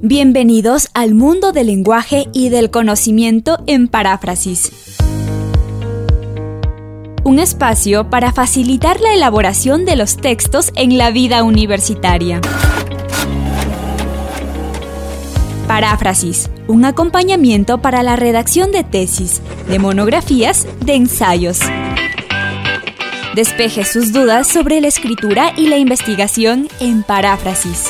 Bienvenidos al mundo del lenguaje y del conocimiento en paráfrasis. Un espacio para facilitar la elaboración de los textos en la vida universitaria. Paráfrasis, un acompañamiento para la redacción de tesis, de monografías, de ensayos. Despeje sus dudas sobre la escritura y la investigación en paráfrasis.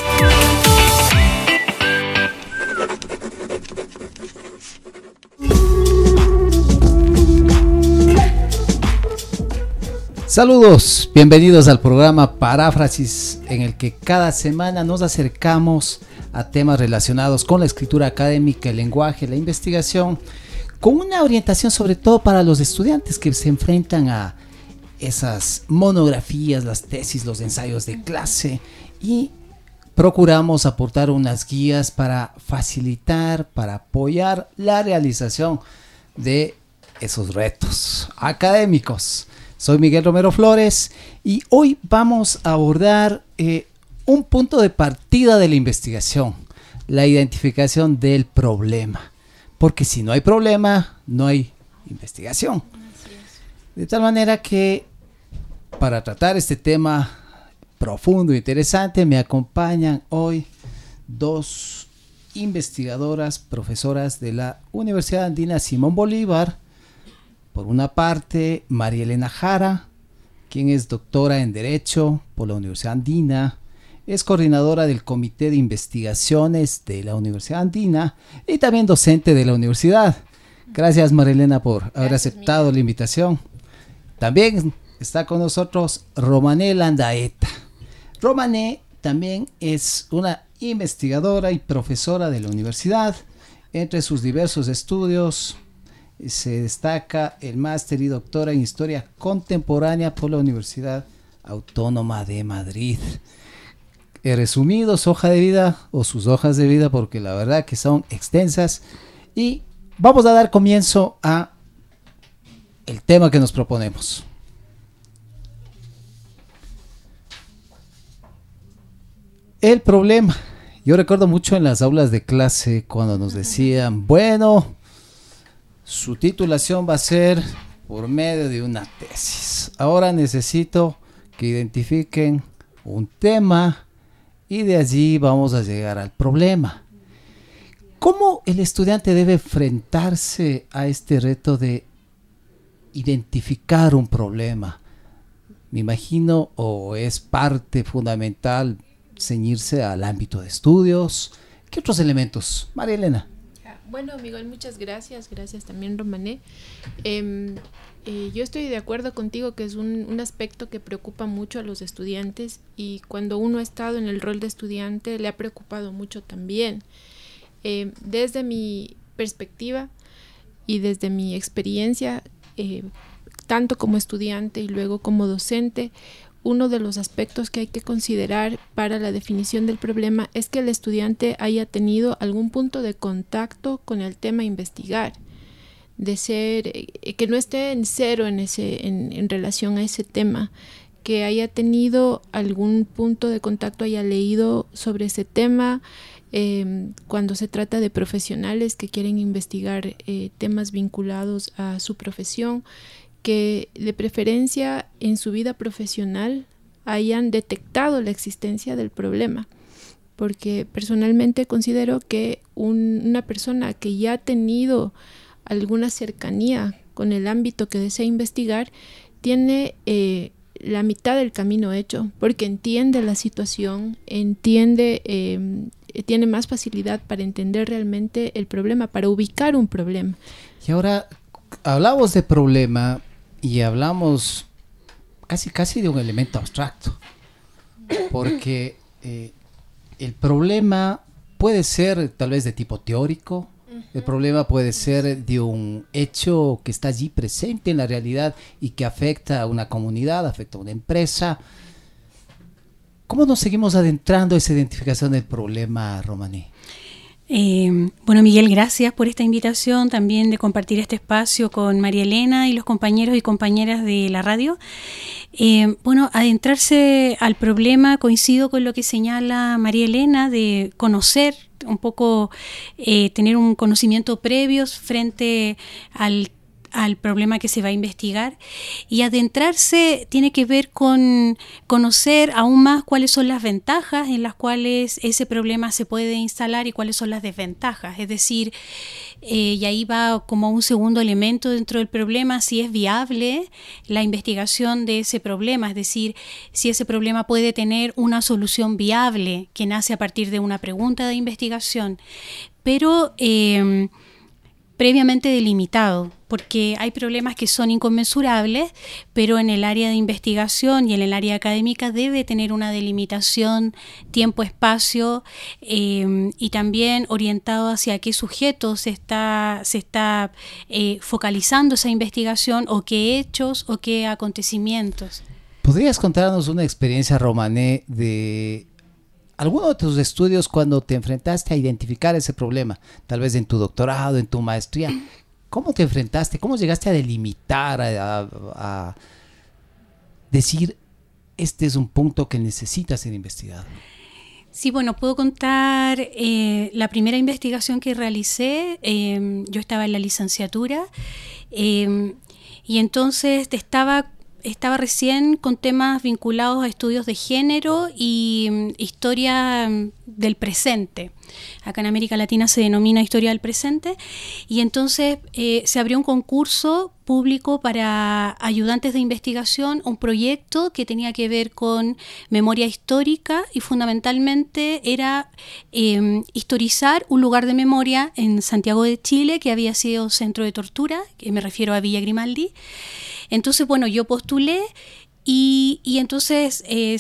Saludos, bienvenidos al programa Paráfrasis en el que cada semana nos acercamos a temas relacionados con la escritura académica, el lenguaje, la investigación, con una orientación sobre todo para los estudiantes que se enfrentan a esas monografías, las tesis, los ensayos de clase y procuramos aportar unas guías para facilitar, para apoyar la realización de esos retos académicos. Soy Miguel Romero Flores y hoy vamos a abordar eh, un punto de partida de la investigación, la identificación del problema. Porque si no hay problema, no hay investigación. De tal manera que para tratar este tema profundo e interesante me acompañan hoy dos investigadoras, profesoras de la Universidad Andina Simón Bolívar, por una parte, María Elena Jara, quien es doctora en Derecho por la Universidad Andina, es coordinadora del Comité de Investigaciones de la Universidad Andina y también docente de la universidad. Gracias María Elena por haber aceptado la invitación. También está con nosotros Romané Landaeta. Romané también es una investigadora y profesora de la universidad. Entre sus diversos estudios se destaca el máster y doctora en Historia Contemporánea por la Universidad Autónoma de Madrid. He resumido su hoja de vida o sus hojas de vida porque la verdad que son extensas y vamos a dar comienzo a el tema que nos proponemos. El problema. Yo recuerdo mucho en las aulas de clase cuando nos decían, bueno, su titulación va a ser por medio de una tesis. Ahora necesito que identifiquen un tema y de allí vamos a llegar al problema. ¿Cómo el estudiante debe enfrentarse a este reto de identificar un problema? Me imagino o es parte fundamental ceñirse al ámbito de estudios. ¿Qué otros elementos? María Elena. Bueno, Miguel, muchas gracias. Gracias también, Romané. Em, eh, yo estoy de acuerdo contigo que es un, aspecto que preocupa mucho a los estudiantes y cuando uno ha estado en el rol de estudiante le ha preocupado mucho también. Em, desde mi perspectiva y desde mi experiencia, eh, tanto como estudiante y luego como docente, uno de los aspectos que hay que considerar para la definición del problema es que el estudiante haya tenido algún punto de contacto con el tema a investigar, de ser, eh, que no esté en cero en, ese, en, relación a ese tema, que haya tenido algún punto de contacto, haya leído sobre ese tema, em, cuando se trata de profesionales que quieren investigar eh, temas vinculados a su profesión, que de preferencia en su vida profesional hayan detectado la existencia del problema. Porque personalmente considero que una persona que ya ha tenido alguna cercanía con el ámbito que desea investigar tiene eh, la mitad del camino hecho, porque entiende la situación, entiende, em, tiene más facilidad para entender realmente el problema, para ubicar un problema. Y ahora hablamos de problema, y hablamos casi casi de un elemento abstracto, porque eh, el problema puede ser tal vez de tipo teórico, el problema puede ser de un hecho que está allí presente en la realidad y que afecta a una comunidad, afecta a una empresa. ¿Cómo nos seguimos adentrando a esa identificación del problema, Romaní? Eh, bueno, Miguel, gracias por esta invitación, también de compartir este espacio con María Elena y los compañeros y compañeras de la radio. Eh, bueno, adentrarse al problema, coincido con lo que señala María Elena, de conocer un poco, eh, tener un conocimiento previo frente al al problema que se va a investigar y adentrarse tiene que ver con conocer aún más cuáles son las ventajas en las cuales ese problema se puede instalar y cuáles son las desventajas. Es decir, eh, y ahí va como un segundo elemento dentro del problema, si es viable la investigación de ese problema, es decir, si ese problema puede tener una solución viable que nace a partir de una pregunta de investigación. Pero eh, previamente delimitado, porque hay problemas que son inconmensurables, pero en el área de investigación y en el área académica debe tener una delimitación tiempo-espacio em, y también orientado hacia qué sujetos se está, se está eh, focalizando esa investigación o qué hechos o qué acontecimientos. ¿Podrías contarnos una experiencia, Romané, de alguno de tus estudios cuando te enfrentaste a identificar ese problema, tal vez en tu doctorado, en tu maestría, ¿cómo te enfrentaste? ¿Cómo llegaste a delimitar, a, decir, este es un punto que necesita ser investigado? Sí, bueno, puedo contar eh, la primera investigación que realicé. Em, yo estaba en la licenciatura em, y entonces estaba estaba recién con temas vinculados a estudios de género y mm, historia mm, del presente. Acá en América Latina se denomina historia del presente. Y entonces eh, se abrió un concurso público para ayudantes de investigación, un proyecto que tenía que ver con memoria histórica y fundamentalmente era em, historizar un lugar de memoria en Santiago de Chile que había sido centro de tortura, que me refiero a Villa Grimaldi. Entonces, bueno, yo postulé y, entonces eh,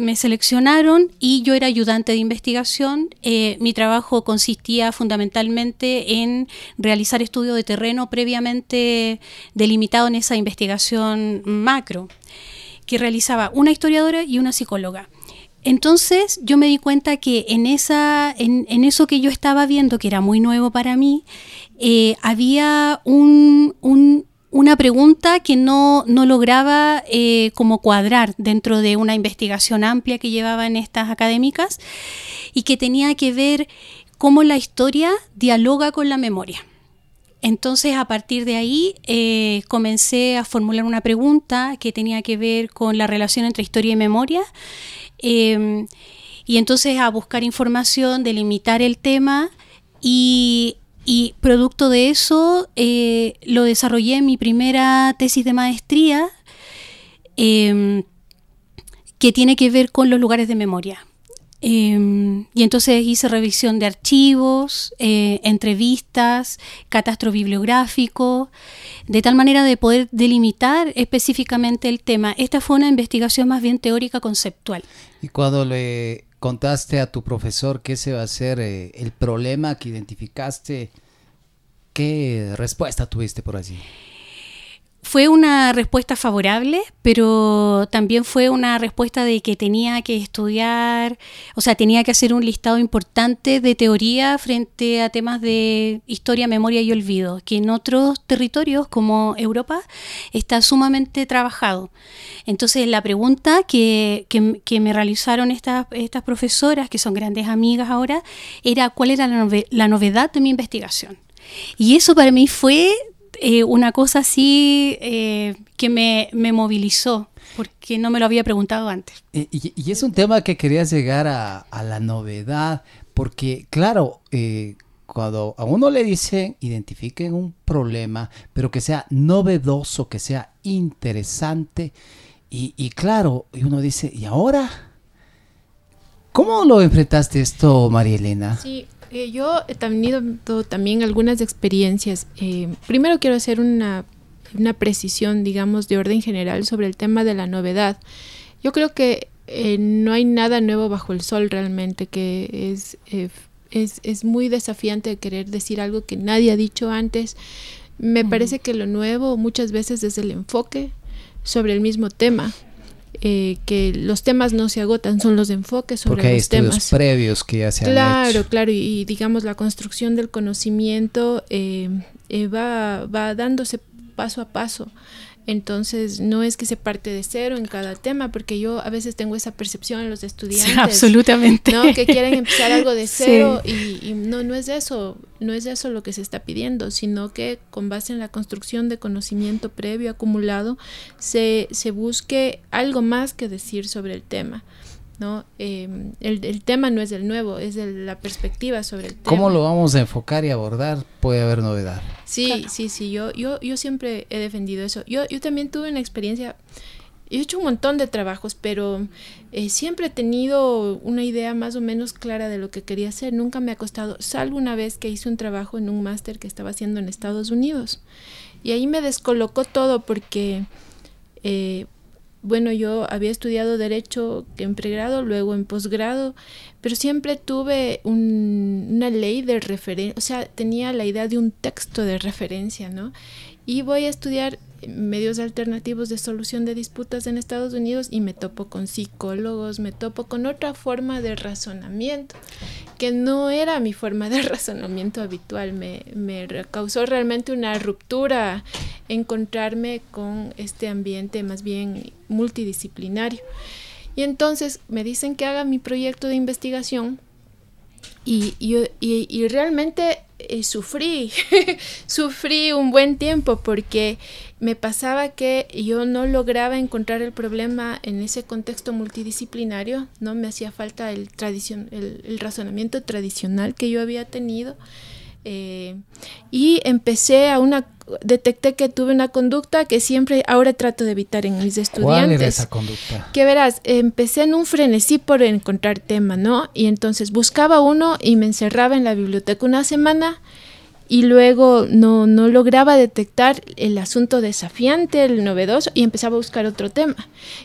me seleccionaron y yo era ayudante de investigación. Eh, mi trabajo consistía fundamentalmente en realizar estudios de terreno previamente delimitado en esa investigación macro, que realizaba una historiadora y una psicóloga. Entonces yo me di cuenta que en, esa, en, eso que yo estaba viendo, que era muy nuevo para mí, eh, había un, una pregunta que no, lograba eh, como cuadrar dentro de una investigación amplia que llevaban estas académicas y que tenía que ver cómo la historia dialoga con la memoria. Entonces, a partir de ahí, eh, comencé a formular una pregunta que tenía que ver con la relación entre historia y memoria. Em, y entonces a buscar información, delimitar el tema y y producto de eso eh, lo desarrollé en mi primera tesis de maestría, em, que tiene que ver con los lugares de memoria. Em, y entonces hice revisión de archivos, eh, entrevistas, catastro bibliográfico, de tal manera de poder delimitar específicamente el tema. Esta fue una investigación más bien teórica conceptual. Y cuando le contaste a tu profesor que ese va a ser eh, el problema que identificaste, ¿qué respuesta tuviste por allí? Fue una respuesta favorable, pero también fue una respuesta de que tenía que estudiar, o sea, tenía que hacer un listado importante de teoría frente a temas de historia, memoria y olvido, que en otros territorios como Europa está sumamente trabajado. Entonces, la pregunta que, me realizaron estas, estas profesoras, que son grandes amigas ahora, era cuál era la novedad de mi investigación. Y eso para mí fue eh, una cosa así eh, que me, movilizó, porque no me lo había preguntado antes. Y, es un tema que querías llegar a, la novedad, porque claro, eh, cuando a uno le dicen identifiquen un problema, pero que sea novedoso, que sea interesante, y, y claro, y uno dice, ¿y ahora? ¿Cómo lo enfrentaste esto, María Elena? Sí, eh, yo he tenido también algunas experiencias. Eh, primero quiero hacer una, precisión, digamos, de orden general sobre el tema de la novedad. Yo creo que eh, no hay nada nuevo bajo el sol realmente, que es, es, es, muy desafiante querer decir algo que nadie ha dicho antes. Me parece que lo nuevo muchas veces es el enfoque sobre el mismo tema. Eh, que los temas no se agotan, son los enfoques sobre Porque hay los estudios temas. previos que ya se han Claro, hecho. claro, y, y digamos la construcción del conocimiento eh, eh, va, va dándose paso a paso. Entonces, no es que se parte de cero en cada tema, porque yo a veces tengo esa percepción en los estudiantes. absolutamente. ¿no? Que quieren empezar algo de Sí. cero y, y no, no es eso, no es eso lo que se está pidiendo, sino que con base en la construcción de conocimiento previo acumulado se, se busque algo más que decir sobre el tema. ¿No? Eh, el, el tema no es el nuevo, es el- la perspectiva sobre el tema. ¿Cómo lo vamos a enfocar y abordar? Puede haber novedad. Sí, sí, sí, yo, yo, yo siempre he defendido eso. Yo, yo también tuve una experiencia, he hecho un montón de trabajos, pero eh, siempre he tenido una idea más o menos clara de lo que quería hacer. Nunca me ha costado, salvo una vez que hice un trabajo en un máster que estaba haciendo en Estados Unidos. Y ahí me descolocó todo porque, eh, bueno, yo había estudiado derecho en pregrado, luego en posgrado, pero siempre tuve un- una ley de referencia, o sea, tenía la idea de un texto de referencia, ¿no? Y voy a estudiar medios alternativos de solución de disputas en Estados Unidos y me topo con psicólogos, me topo con otra forma de razonamiento, que no era mi forma de razonamiento habitual, me, me causó realmente una ruptura encontrarme con este ambiente más bien multidisciplinario. Y entonces me dicen que haga mi proyecto de investigación y- y realmente eh, sufrí, sufrí un buen tiempo porque me pasaba que yo no lograba encontrar el problema en ese contexto multidisciplinario, no me hacía falta el, tradicion el, el razonamiento tradicional que yo había tenido. eh, y empecé a una, detecté que tuve una conducta que siempre ahora trato de evitar en mis estudiantes. ¿Cuál era esa conducta? Que verás, empecé en un frenesí por encontrar tema, ¿no? Y entonces buscaba uno y me encerraba en la biblioteca una semana y luego no, no lograba detectar el asunto desafiante, el novedoso, y empezaba a buscar otro tema.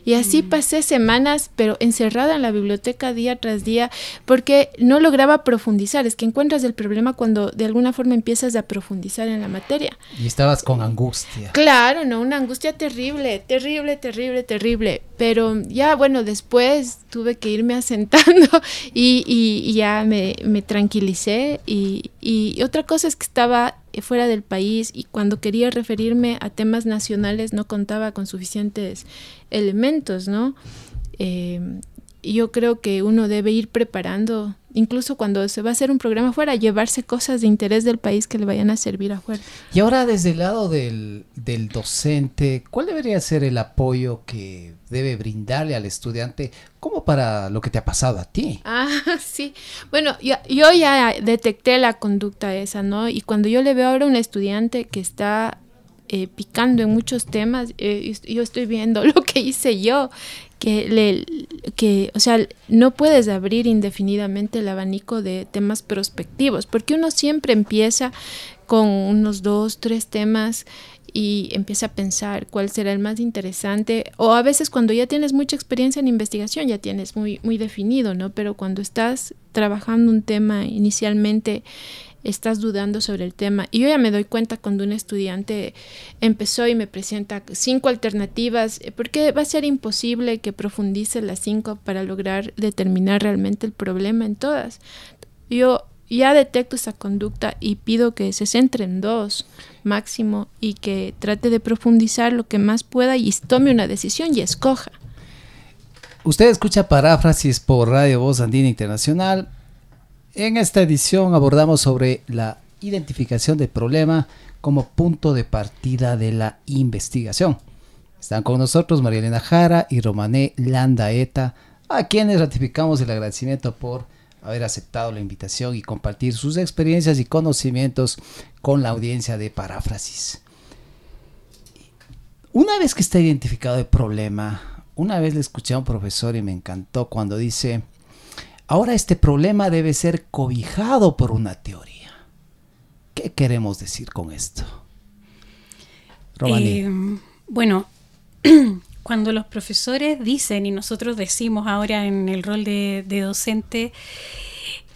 Y así pasé semanas, pero encerrada en la biblioteca día tras día, porque no lograba profundizar. Es que encuentras el problema cuando de alguna forma empiezas a profundizar en la materia. Y estabas con angustia. Claro, no, una angustia terrible, terrible, terrible, terrible. Pero ya, bueno, después tuve que irme asentando y, y- y ya me, me tranquilicé. Y, y otra cosa es que estaba fuera del país y cuando quería referirme a temas nacionales no contaba con suficientes elementos, ¿no? Eh, yo creo que uno debe ir preparando, incluso cuando se va a hacer un programa fuera, llevarse cosas de interés del país que le vayan a servir afuera. Y ahora desde el lado del, del docente, ¿cuál debería ser el apoyo que debe brindarle al estudiante como para lo que te ha pasado a ti? Ah, sí. Bueno, yo, yo ya detecté la conducta esa, ¿no? Y cuando yo le veo ahora a un estudiante que está eh, picando en muchos temas, eh, yo estoy viendo lo que hice yo, que, le, que, o sea, no puedes abrir indefinidamente el abanico de temas prospectivos, porque uno siempre empieza con unos dos, tres temas y empieza a pensar cuál será el más interesante. O a veces cuando ya tienes mucha experiencia en investigación ya tienes muy, muy definido, ¿no? Pero cuando estás trabajando un tema inicialmente estás dudando sobre el tema. Y yo ya me doy cuenta cuando un estudiante empezó y me presenta cinco alternativas, eh, porque va a ser imposible que profundice las cinco para lograr determinar realmente el problema en todas. Yo ya detecto esa conducta y pido que se centre en dos máximo y que trate de profundizar lo que más pueda y tome una decisión y escoja. Usted escucha paráfrasis por Radio Voz Andina Internacional. En esta edición abordamos sobre la identificación del problema como punto de partida de la investigación. Están con nosotros María Elena Jara y Romané Landaeta, a quienes ratificamos el agradecimiento por haber aceptado la invitación y compartir sus experiencias y conocimientos con la audiencia de paráfrasis. Una vez que está identificado el problema, una vez le escuché a un profesor y me encantó cuando dice, ahora este problema debe ser cobijado por una teoría. ¿Qué queremos decir con esto? Eh, bueno, cuando los profesores dicen y nosotros decimos ahora en el rol de, docente,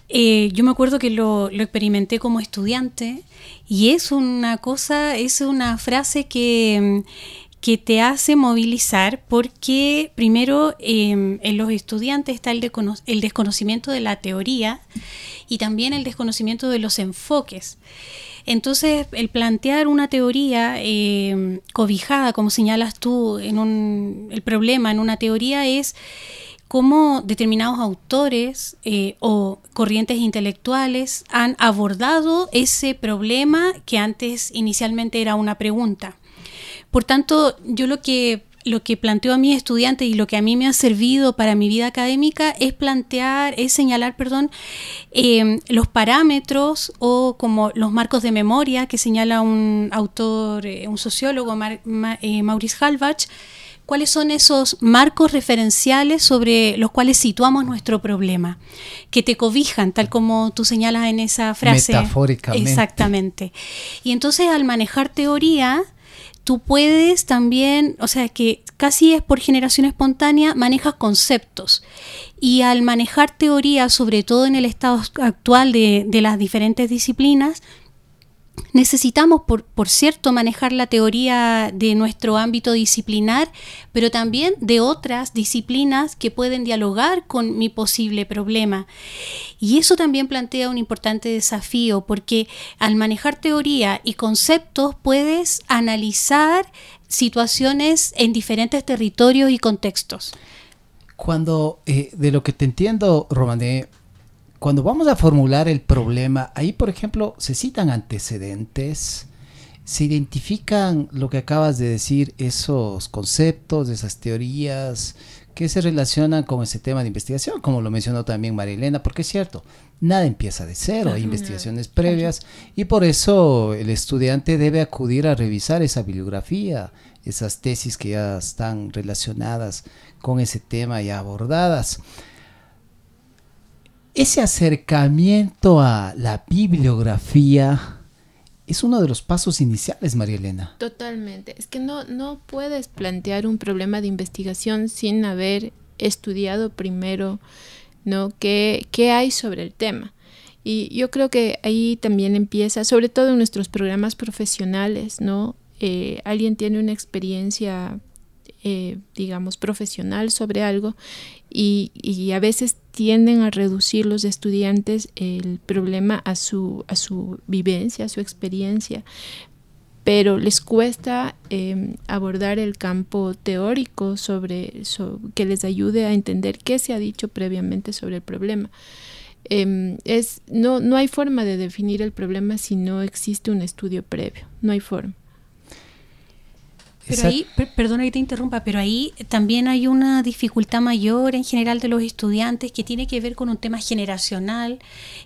eh, yo me acuerdo que lo, lo, experimenté como estudiante y es una cosa, es una frase que, que te hace movilizar porque primero em, en los estudiantes está el, el, desconocimiento de la teoría y también el desconocimiento de los enfoques. Entonces, el plantear una teoría em, cobijada, como señalas tú, en un, el problema en una teoría es cómo determinados autores eh, o corrientes intelectuales han abordado ese problema que antes inicialmente era una pregunta. Por tanto, yo lo que lo que planteo a mis estudiantes y lo que a mí me ha servido para mi vida académica es plantear, es señalar, perdón, em, los parámetros o como los marcos de memoria que señala un autor, eh, un sociólogo, eh, Maurice Halbach, cuáles son esos marcos referenciales sobre los cuales situamos nuestro problema, que te cobijan, tal como tú señalas en esa frase. Metafóricamente. Exactamente. Y entonces al manejar teoría, tú puedes también, o sea, que casi es por generación espontánea, manejas conceptos. Y al manejar teoría, sobre todo en el estado actual de, de las diferentes disciplinas, Necesitamos, por, cierto, manejar la teoría de nuestro ámbito disciplinar, pero también de otras disciplinas que pueden dialogar con mi posible problema. Y eso también plantea un importante desafío, porque al manejar teoría y conceptos puedes analizar situaciones en diferentes territorios y contextos. Cuando, eh, de lo que te entiendo, Romané, cuando vamos a formular el problema, ahí por ejemplo se citan antecedentes, se identifican lo que acabas de decir, esos conceptos, esas teorías que se relacionan con ese tema de investigación, como lo mencionó también María Elena, porque es cierto, nada empieza de cero, hay investigaciones previas y por eso el estudiante debe acudir a revisar esa bibliografía, esas tesis que ya están relacionadas con ese tema ya abordadas ese acercamiento a la bibliografía es uno de los pasos iniciales, María Elena. Totalmente. Es que no, no puedes plantear un problema de investigación sin haber estudiado primero ¿no? qué, qué hay sobre el tema. Y yo creo que ahí también empieza, sobre todo en nuestros programas profesionales, ¿no? Eh, alguien tiene una experiencia eh, digamos, profesional sobre algo y, a veces tienden a reducir los estudiantes el problema a su, a su vivencia, a su experiencia, pero les cuesta em, abordar el campo teórico sobre, que les ayude a entender qué se ha dicho previamente sobre el problema. Em, es, no, no hay forma de definir el problema si no existe un estudio previo, no hay forma. Pero ahí, perdona que te interrumpa, pero ahí también hay una dificultad mayor en general de los estudiantes que tiene que ver con un tema generacional,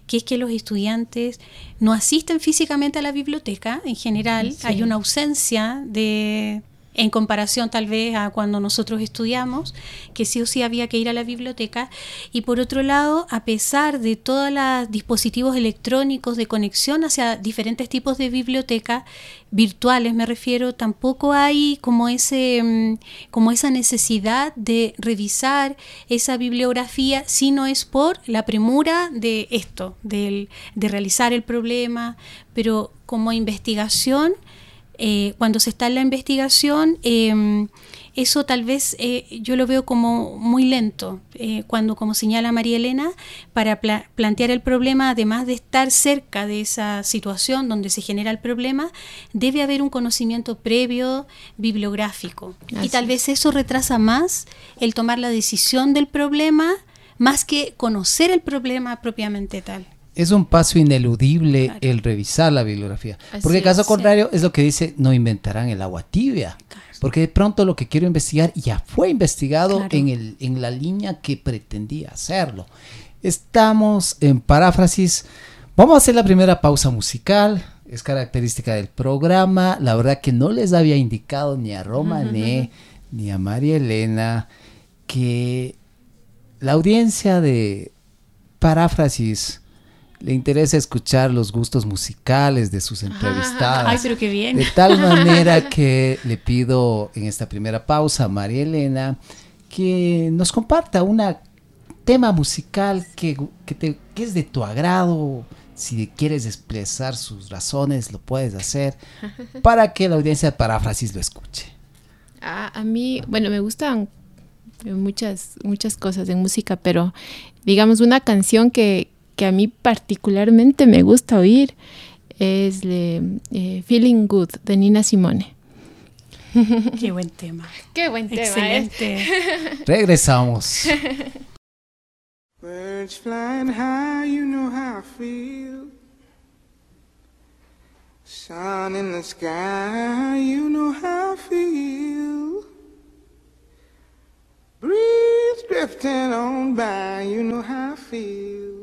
que es que los estudiantes no asisten físicamente a la biblioteca en general, hay una ausencia de en comparación tal vez a cuando nosotros estudiamos, que sí o sí había que ir a la biblioteca. Y por otro lado, a pesar de todos los dispositivos electrónicos de conexión hacia diferentes tipos de biblioteca, virtuales me refiero, tampoco hay como, ese, mm, como esa necesidad de revisar esa bibliografía si no es por la premura de esto, de realizar el problema, pero como investigación eh, cuando se está en la investigación, em, eso tal vez eh, yo lo veo como muy lento, eh, cuando, como señala María Elena, para plantear el problema, además de estar cerca de esa situación donde se genera el problema, debe haber un conocimiento previo bibliográfico. Y tal vez eso retrasa más el tomar la decisión del problema, más que conocer el problema propiamente tal es un paso ineludible el revisar la bibliografía. porque caso contrario es lo que dice, no inventarán el agua tibia. Porque de pronto lo que quiero investigar ya fue investigado en, el, en la línea que pretendía hacerlo. Estamos en paráfrasis. Vamos a hacer la primera pausa musical. Es característica del programa. La verdad que no les había indicado ni a Romané ni a María Elena que la audiencia de paráfrasis le interesa escuchar los gustos musicales de sus entrevistadas. Ay, pero qué bien. De tal manera que le pido en esta primera pausa a María Elena que nos comparta un tema musical que, que, es de tu agrado. Si quieres expresar sus razones, lo puedes hacer para que la audiencia de paráfrasis lo escuche. a mí, bueno, me gustan muchas, muchas cosas de música, pero digamos una canción que, que a mí particularmente me gusta oír es de, eh, Feeling Good de Nina Simone. Qué buen tema. Qué buen tema. ¿eh? Excelente. Regresamos. Birds flying high, you know how I feel. Sun in the sky, you know how I feel. Breeze drifting on by, you know how I feel.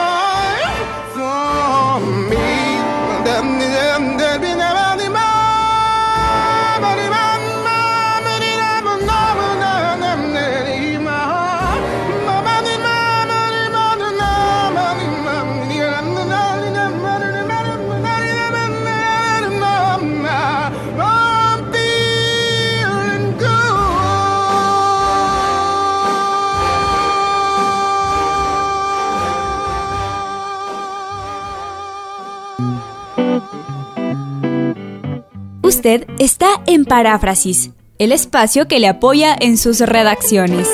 Usted está en Paráfrasis, el espacio que le apoya en sus redacciones.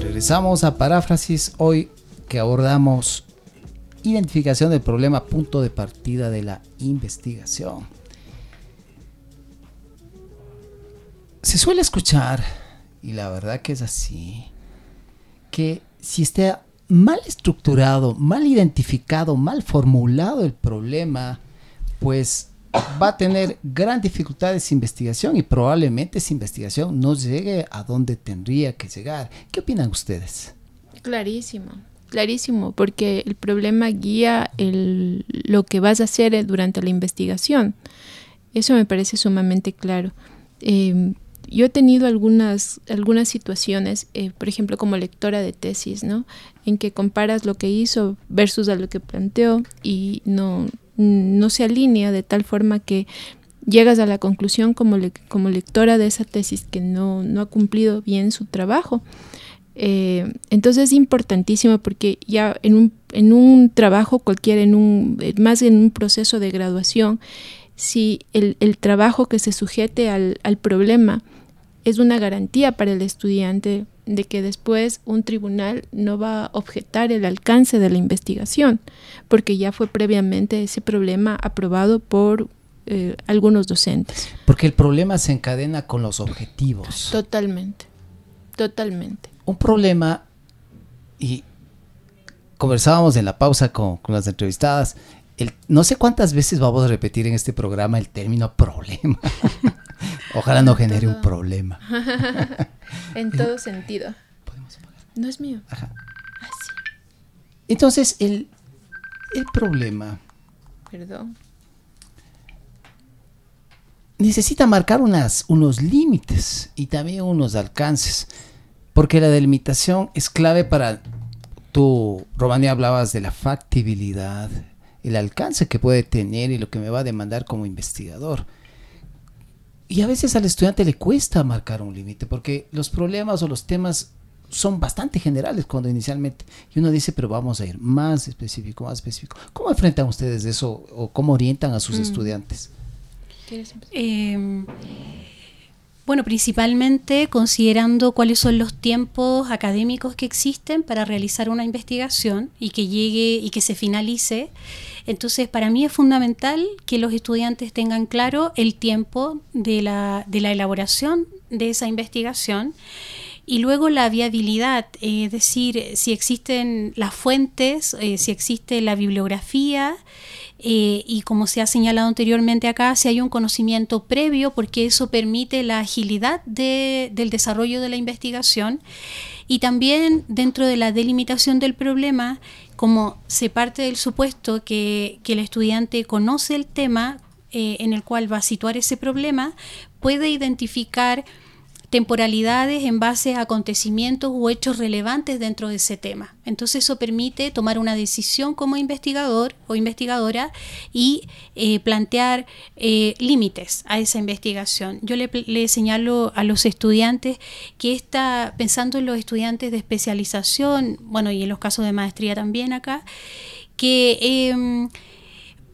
Regresamos a Paráfrasis hoy que abordamos identificación del problema, punto de partida de la investigación. Se suele escuchar, y la verdad que es así, que si está mal estructurado, mal identificado, mal formulado el problema, pues va a tener gran dificultades de investigación y probablemente esa investigación no llegue a donde tendría que llegar. ¿Qué opinan ustedes? Clarísimo, clarísimo, porque el problema guía el, lo que vas a hacer eh, durante la investigación. Eso me parece sumamente claro. Eh, yo he tenido algunas, algunas situaciones, eh, por ejemplo, como lectora de tesis, ¿no? En que comparas lo que hizo versus a lo que planteó y no, no se alinea de tal forma que llegas a la conclusión como, le, como lectora de esa tesis que no, no ha cumplido bien su trabajo. Eh, entonces es importantísimo porque ya en un, en un trabajo cualquiera, en un, más en un proceso de graduación, si el, el trabajo que se sujete al, al, problema es una garantía para el estudiante de que después un tribunal no va a objetar el alcance de la investigación, porque ya fue previamente ese problema aprobado por eh, algunos docentes. Porque el problema se encadena con los objetivos. Totalmente, totalmente. Un problema, y conversábamos en la pausa con, con las entrevistadas, el, no sé cuántas veces vamos a repetir en este programa el término problema. Ojalá no genere un problema. en todo sentido. No es mío. Ajá. Entonces, el, el problema Perdón. necesita marcar unas, unos límites y también unos alcances, porque la delimitación es clave para, tú, Romani, hablabas de la factibilidad, el alcance que puede tener y lo que me va a demandar como investigador. Y a veces al estudiante le cuesta marcar un límite, porque los problemas o los temas son bastante generales cuando inicialmente y uno dice pero vamos a ir más específico más específico cómo enfrentan ustedes eso o cómo orientan a sus Mm. estudiantes Eh, bueno, principalmente considerando cuáles son los tiempos académicos que existen para realizar una investigación y que llegue y que se finalice. Entonces, para mí es fundamental que los estudiantes tengan claro el tiempo de la, de la elaboración de esa investigación y luego la viabilidad, es decir, si existen las fuentes, eh, si existe la bibliografía eh, y como se ha señalado anteriormente acá, si hay un conocimiento previo, porque eso permite la agilidad de- del desarrollo de la investigación. Y también dentro de la delimitación del problema, como se parte del supuesto que, que el estudiante conoce el tema eh, en el cual va a situar ese problema, puede identificar temporalidades en base a acontecimientos u hechos relevantes dentro de ese tema. Entonces eso permite tomar una decisión como investigador o investigadora y eh, plantear eh, límites a esa investigación. Yo le, señalo a los estudiantes que está pensando en los estudiantes de especialización, bueno, y en los casos de maestría también acá, que em,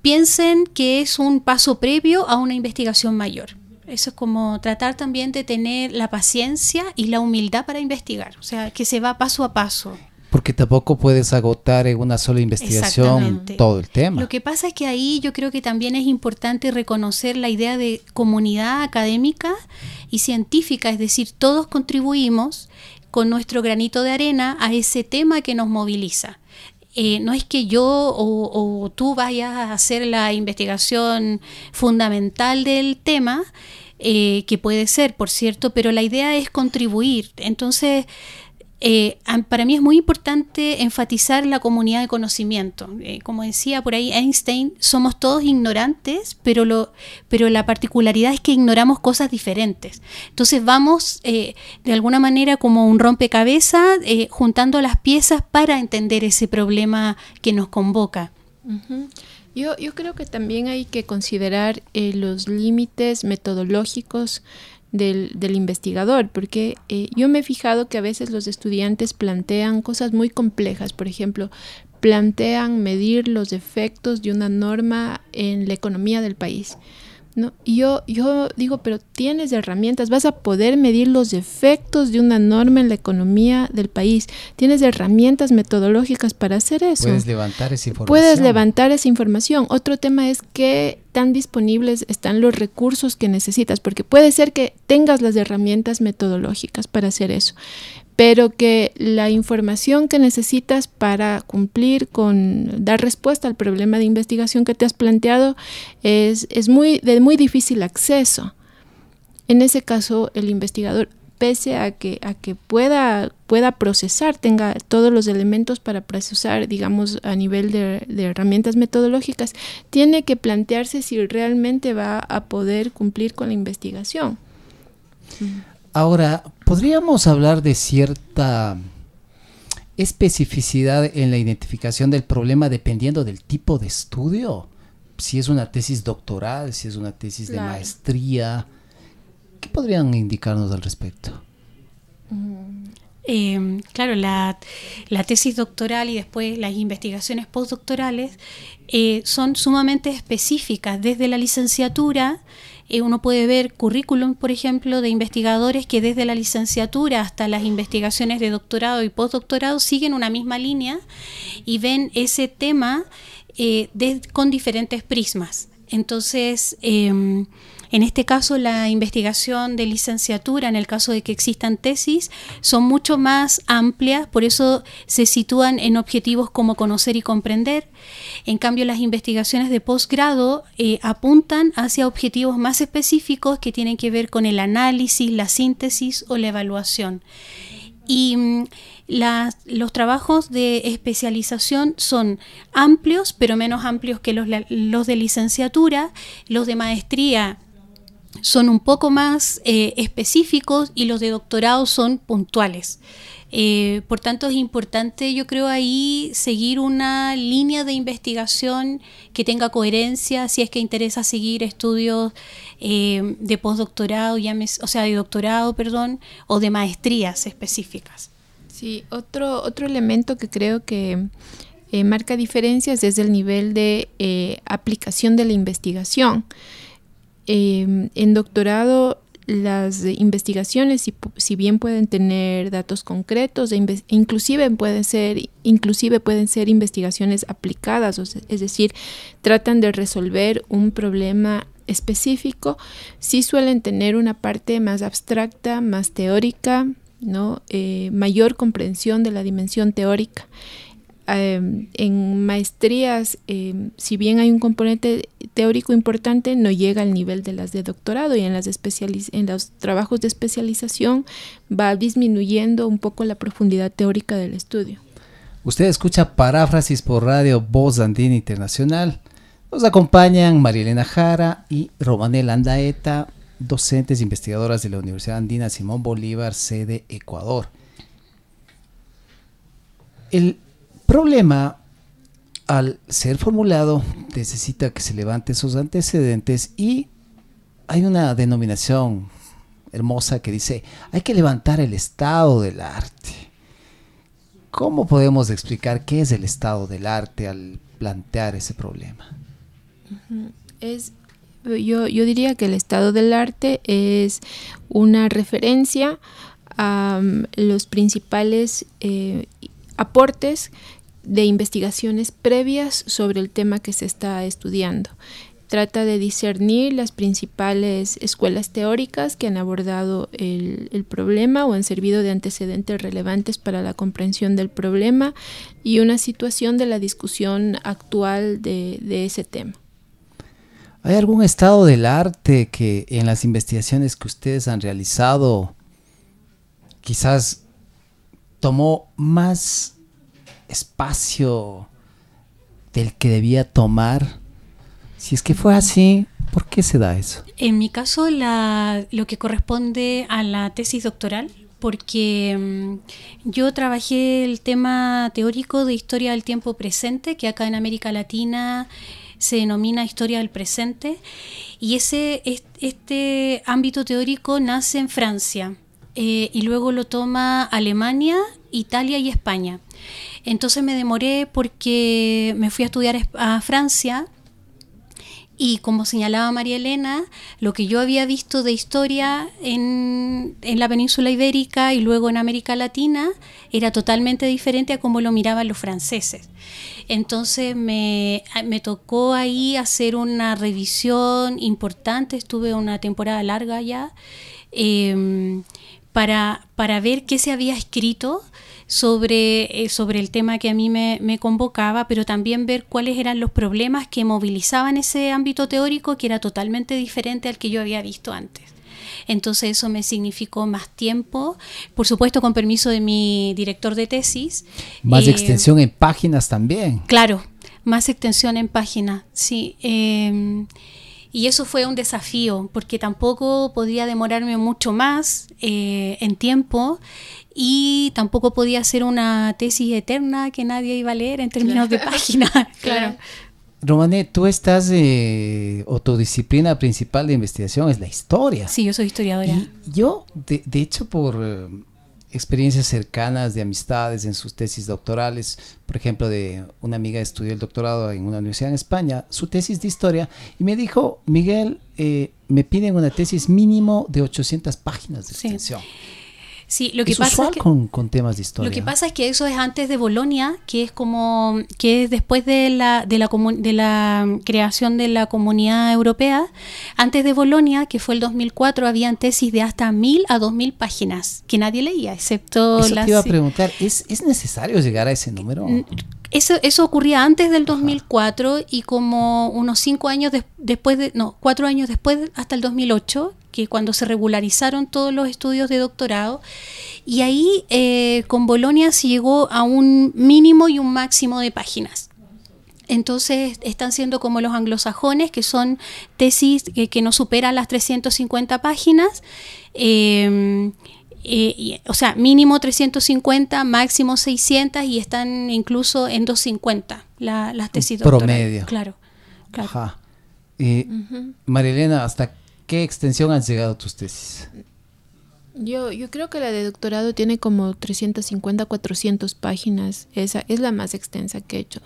piensen que es un paso previo a una investigación mayor. Eso es como tratar también de tener la paciencia y la humildad para investigar, o sea, que se va paso a paso. porque tampoco puedes agotar en una sola investigación todo el tema Lo que pasa es que ahí yo creo que también es importante reconocer la idea de comunidad académica y científica, es decir, todos contribuimos con nuestro granito de arena a ese tema que nos moviliza. Eh, no es que yo o, tú vayas a hacer la investigación fundamental del tema, eh, que puede ser, por cierto, pero la idea es contribuir. Entonces, eh, para mí es muy importante enfatizar la comunidad de conocimiento. Eh, como decía por ahí Einstein, somos todos ignorantes, pero, lo, pero la particularidad es que ignoramos cosas diferentes. Entonces vamos eh, de alguna manera como un rompecabezas eh, juntando las piezas para entender ese problema que nos convoca. Ujú. Yo, yo creo que también hay que considerar eh, los límites metodológicos del, del investigador, porque eh, yo me he fijado que a veces los estudiantes plantean cosas muy complejas, por ejemplo, plantean medir los efectos de una norma en la economía del país. ¿No? Y yo, yo digo, pero tienes herramientas, vas a poder medir los efectos de una norma en la economía del país, tienes herramientas metodológicas para hacer eso. puedes levantar esa información Puedes levantar esa información. Otro tema es qué tan disponibles están los recursos que necesitas, porque puede ser que tengas las herramientas metodológicas para hacer eso, pero que la información que necesitas para cumplir con dar respuesta al problema de investigación que te has planteado es, es muy, de muy difícil acceso. En ese caso, el investigador, pese a que, a que pueda, pueda procesar, tenga todos los elementos para procesar, digamos, a nivel de, de herramientas metodológicas, tiene que plantearse si realmente va a poder cumplir con la investigación. Ahora, ¿podríamos hablar de cierta especificidad en la identificación del problema dependiendo del tipo de estudio? Si es una tesis doctoral, si es una tesis de Claro. maestría. ¿Qué podrían indicarnos al respecto? Eh, claro, la, la tesis doctoral y después las investigaciones postdoctorales eh, son sumamente específicas. Desde la licenciatura, eh, uno puede ver currículum, por ejemplo, de investigadores que desde la licenciatura hasta las investigaciones de doctorado y postdoctorado siguen una misma línea y ven ese tema eh, con diferentes prismas. Entonces, em, en este caso, la investigación de licenciatura, en el caso de que existan tesis, son mucho más amplias, por eso se sitúan en objetivos como conocer y comprender. En cambio, las investigaciones de posgrado eh, apuntan hacia objetivos más específicos que tienen que ver con el análisis, la síntesis o la evaluación. Y mm, los trabajos de especialización son amplios, pero menos amplios que los, los de licenciatura. Los de maestría son un poco más eh, específicos y los de doctorado son puntuales. Eh, por tanto, es importante, yo creo, ahí seguir una línea de investigación que tenga coherencia, si es que interesa seguir estudios eh, de postdoctorado, o sea, de doctorado, perdón, o de maestrías específicas. Sí, otro, otro elemento que creo que marca diferencias es el nivel de aplicación de la investigación. Em, en doctorado las investigaciones, si, si, bien pueden tener datos concretos, e inclusive pueden ser, inclusive pueden ser investigaciones aplicadas, es decir, tratan de resolver un problema específico, sí suelen tener una parte más abstracta, más teórica, ¿no? Eh, mayor comprensión de la dimensión teórica. Em, en maestrías, em, si bien hay un componente teórico importante, no llega al nivel de las de doctorado y en, las los trabajos de especialización va disminuyendo un poco la profundidad teórica del estudio. Usted escucha paráfrasis por radio Voz Andina Internacional. Nos acompañan Marielena Jara y Romanel Andaeta, docentes e investigadoras de la Universidad Andina Simón Bolívar, sede Ecuador. El problema, al ser formulado, necesita que se levante sus antecedentes y hay una denominación hermosa que dice, hay que levantar el estado del arte. ¿Cómo podemos explicar qué es el estado del arte al plantear ese problema? Es, yo, yo diría que el estado del arte es una referencia a mm, los principales eh, aportes de investigaciones previas sobre el tema que se está estudiando. Trata de discernir las principales escuelas teóricas que han abordado el, problema o han servido de antecedentes relevantes para la comprensión del problema y una situación de la discusión actual de, de ese tema. ¿Hay algún estado del arte que en las investigaciones que ustedes han realizado quizás tomó más espacio del que debía tomar? Si es que fue así, ¿por qué se da eso? En mi caso, lo que corresponde a la tesis doctoral, porque mm, yo trabajé el tema teórico de historia del tiempo presente, que acá en América Latina se denomina historia del presente, y ese este ámbito teórico nace en Francia eh, y luego lo toma Alemania, Italia y España. Entonces me demoré porque me fui a estudiar a Francia y como señalaba María Elena, lo que yo había visto de historia en, la península ibérica y luego en América Latina era totalmente diferente a como lo miraban los franceses. Entonces me, tocó ahí hacer una revisión importante, estuve una temporada larga ya, para, para ver qué se había escrito sobre, eh, sobre el tema que a mí me, convocaba, pero también ver cuáles eran los problemas que movilizaban ese ámbito teórico que era totalmente diferente al que yo había visto antes. Entonces eso me significó más tiempo, por supuesto con permiso de mi director de tesis. Más eh, extensión en páginas también. Claro, más extensión en páginas, sí. Em, y eso fue un desafío, porque tampoco podía demorarme mucho más eh, en tiempo y tampoco podía ser una tesis eterna que nadie iba a leer en términos de página. claro. Romané, tú estás, eh, o tu disciplina principal de investigación es la historia. Sí, yo soy historiadora. yo, de, de, hecho, por eh, experiencias cercanas de amistades en sus tesis doctorales, por ejemplo, de una amiga estudió el doctorado en una universidad en España, su tesis de historia, y me dijo, Miguel, eh, me piden una tesis mínimo de 800 páginas de extensión. Sí, lo que es pasa usual es que, con, con temas de historia. Lo que pasa es que eso es antes de Bolonia, que es como que es después de la de la de la creación de la Comunidad Europea. Antes de Bolonia, que fue el 2004, habían tesis de hasta mil a dos mil páginas que nadie leía, excepto Eso las te iba a preguntar, ¿es, ¿es necesario llegar a ese número? Eso, eso ocurría antes del 2004 y como unos cinco años des- después de, no, cuatro años después, hasta el 2008, que cuando se regularizaron todos los estudios de doctorado, y ahí eh, con Bolonia se llegó a un mínimo y un máximo de páginas. Entonces están siendo como los anglosajones, que son tesis que, que no superan las 350 páginas. eh, eh, y- o sea, mínimo 350, máximo 600 y están incluso en 250 la- las tesis doctorales. promedio. Claro, claro. Ajá. Y, Marilena, ¿hasta qué extensión han llegado tus tesis? Yo, yo creo que la de doctorado tiene como 350, 400 páginas. Esa es la más extensa que he hecho.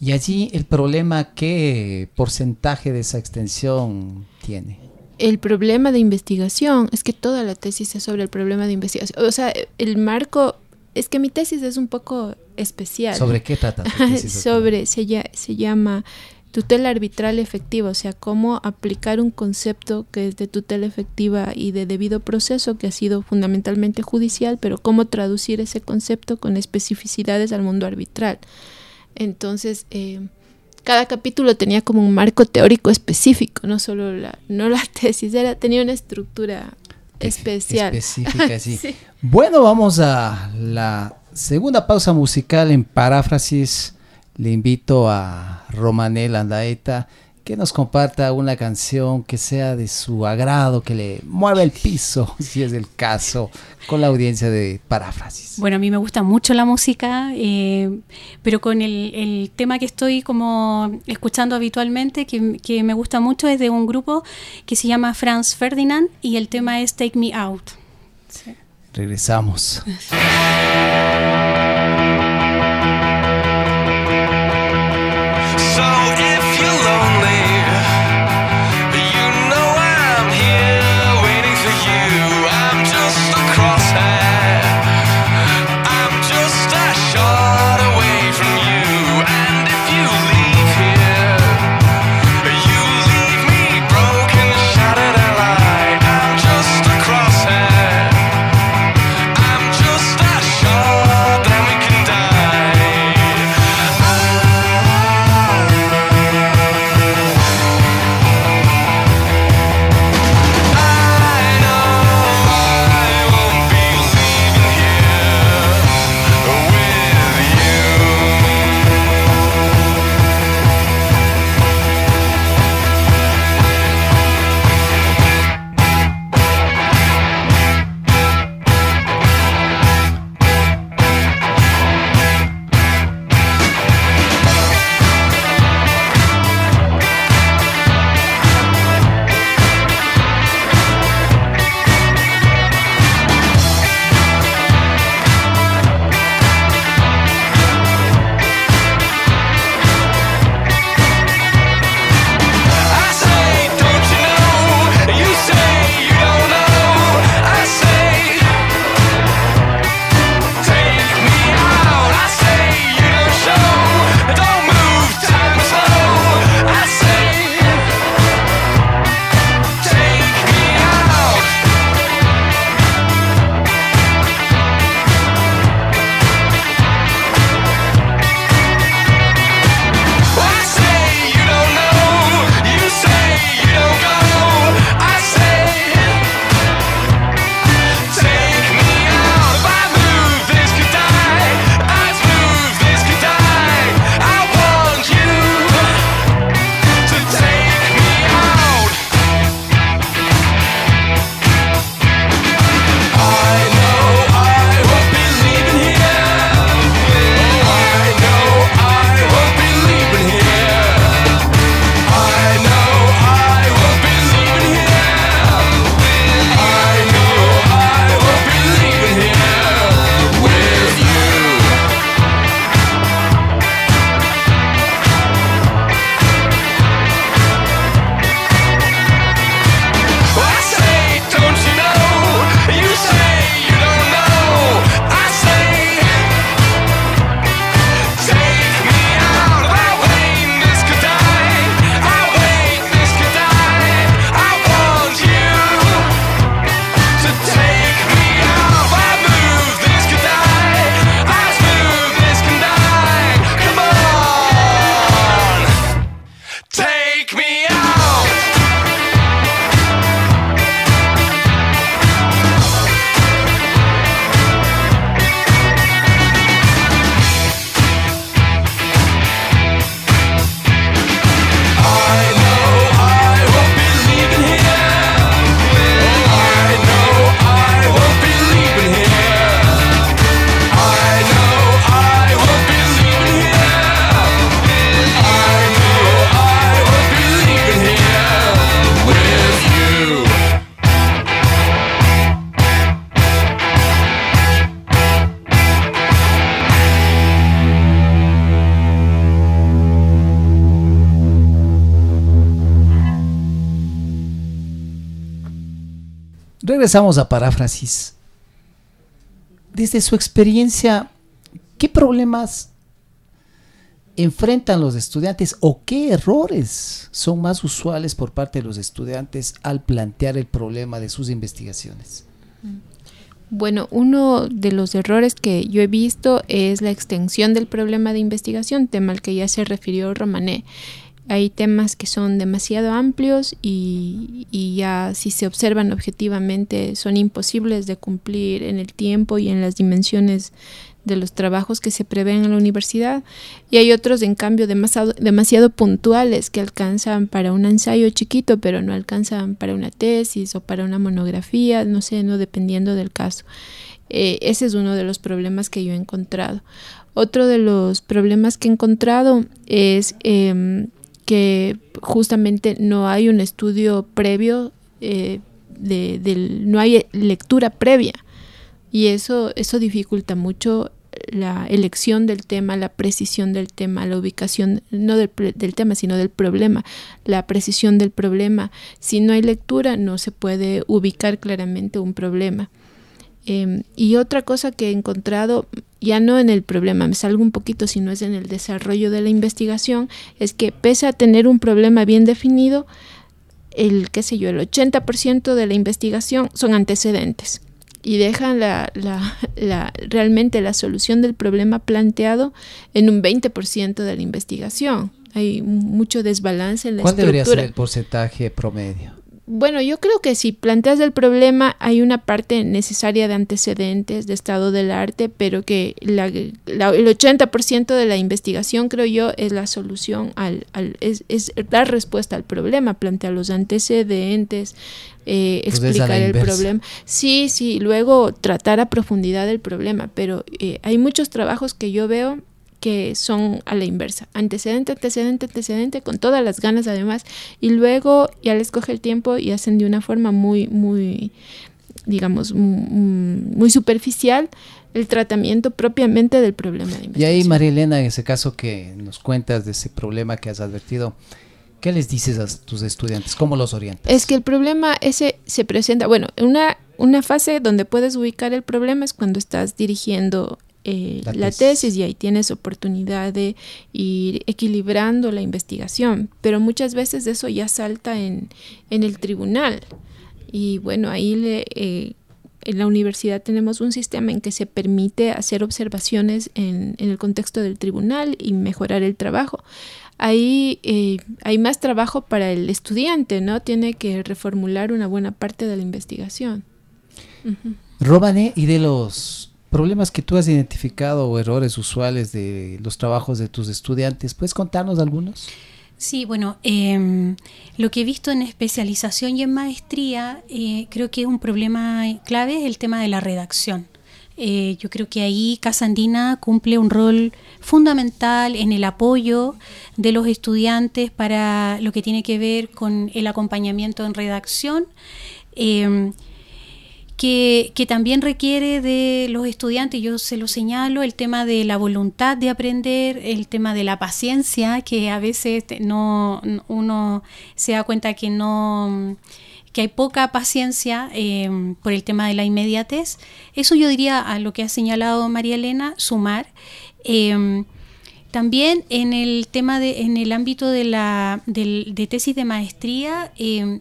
Y allí el problema, ¿qué porcentaje de esa extensión tiene? El problema de investigación es que toda la tesis es sobre el problema de investigación. O sea, el marco es que mi tesis es un poco especial. ¿Sobre qué trata tu tesis? sobre se, se llama tutela arbitral efectiva, o sea, cómo aplicar un concepto que es de tutela efectiva y de debido proceso, que ha sido fundamentalmente judicial, pero cómo traducir ese concepto con especificidades al mundo arbitral. Entonces, eh, cada capítulo tenía como un marco teórico específico, no solo la, no la tesis, era, tenía una estructura especial. Específica, sí. Sí. Bueno, vamos a la segunda pausa musical en paráfrasis. Le invito a Romanel Andaeta que nos comparta una canción que sea de su agrado, que le mueva el piso, si es el caso, con la audiencia de paráfrasis. Bueno, a mí me gusta mucho la música, eh, pero con el, el tema que estoy como escuchando habitualmente, que, que me gusta mucho, es de un grupo que se llama Franz Ferdinand y el tema es Take Me Out. Regresamos. Regresamos a paráfrasis. Desde su experiencia, ¿qué problemas enfrentan los estudiantes o qué errores son más usuales por parte de los estudiantes al plantear el problema de sus investigaciones? Bueno, uno de los errores que yo he visto es la extensión del problema de investigación, tema al que ya se refirió Romané. Hay temas que son demasiado amplios y, y, ya si se observan objetivamente son imposibles de cumplir en el tiempo y en las dimensiones de los trabajos que se prevén en la universidad y hay otros en cambio demasiado, demasiado puntuales que alcanzan para un ensayo chiquito pero no alcanzan para una tesis o para una monografía, no sé, no dependiendo del caso. Eh, ese es uno de los problemas que yo he encontrado. Otro de los problemas que he encontrado es eh, que justamente no hay un estudio previo, eh, de, del, no hay lectura previa y eso, eso dificulta mucho la elección del tema, la precisión del tema, la ubicación, no del, del, tema, sino del problema, la precisión del problema. Si no hay lectura, no se puede ubicar claramente un problema. Eh, y otra cosa que he encontrado, ya no en el problema, me salgo un poquito, sino es en el desarrollo de la investigación, es que pese a tener un problema bien definido, el, qué sé yo, el 80% de la investigación son antecedentes y dejan la, la, la, realmente la solución del problema planteado en un 20% de la investigación. Hay mucho desbalance en la ¿Cuál estructura. debería ser el porcentaje promedio? Bueno, yo creo que si planteas el problema hay una parte necesaria de antecedentes, de estado del arte, pero que la, la, el 80% de la investigación, creo yo, es la solución, al, al es, es, dar respuesta al problema, plantear los antecedentes, eh, explicar el problema. Sí, sí, luego tratar a profundidad el problema, pero eh, hay muchos trabajos que yo veo que son a la inversa, antecedente, antecedente, antecedente, con todas las ganas además, y luego ya les coge el tiempo y hacen de una forma muy, muy, digamos, muy superficial el tratamiento propiamente del problema de Y ahí, María Elena, en ese caso que nos cuentas de ese problema que has advertido, ¿qué les dices a tus estudiantes? ¿Cómo los orientas? Es que el problema ese se presenta, bueno, una, una fase donde puedes ubicar el problema es cuando estás dirigiendo eh, la, la, tesis. y ahí tienes oportunidad de ir equilibrando la investigación, pero muchas veces eso ya salta en, en el tribunal y bueno, ahí le, eh, en la universidad tenemos un sistema en que se permite hacer observaciones en, en el contexto del tribunal y mejorar el trabajo. Ahí eh, hay más trabajo para el estudiante, ¿no? Tiene que reformular una buena parte de la investigación. Uh -huh. Robane, y de los problemas que tú has identificado o errores usuales de los trabajos de tus estudiantes, ¿puedes contarnos algunos? Sí, bueno, eh, lo que he visto en especialización y en maestría, eh, creo que un problema clave es el tema de la redacción. Eh, yo creo que ahí Casa Andina cumple un rol fundamental en el apoyo de los estudiantes para lo que tiene que ver con el acompañamiento en redacción. Que, también requiere de los estudiantes, yo se lo señalo, el tema de la voluntad de aprender, el tema de la paciencia, que a veces no uno se da cuenta que no que hay poca paciencia eh, por el tema de la inmediatez. Eso yo diría a lo que ha señalado María Elena, sumar. Eh, también en el tema de, en el ámbito de la de, tesis de maestría, eh,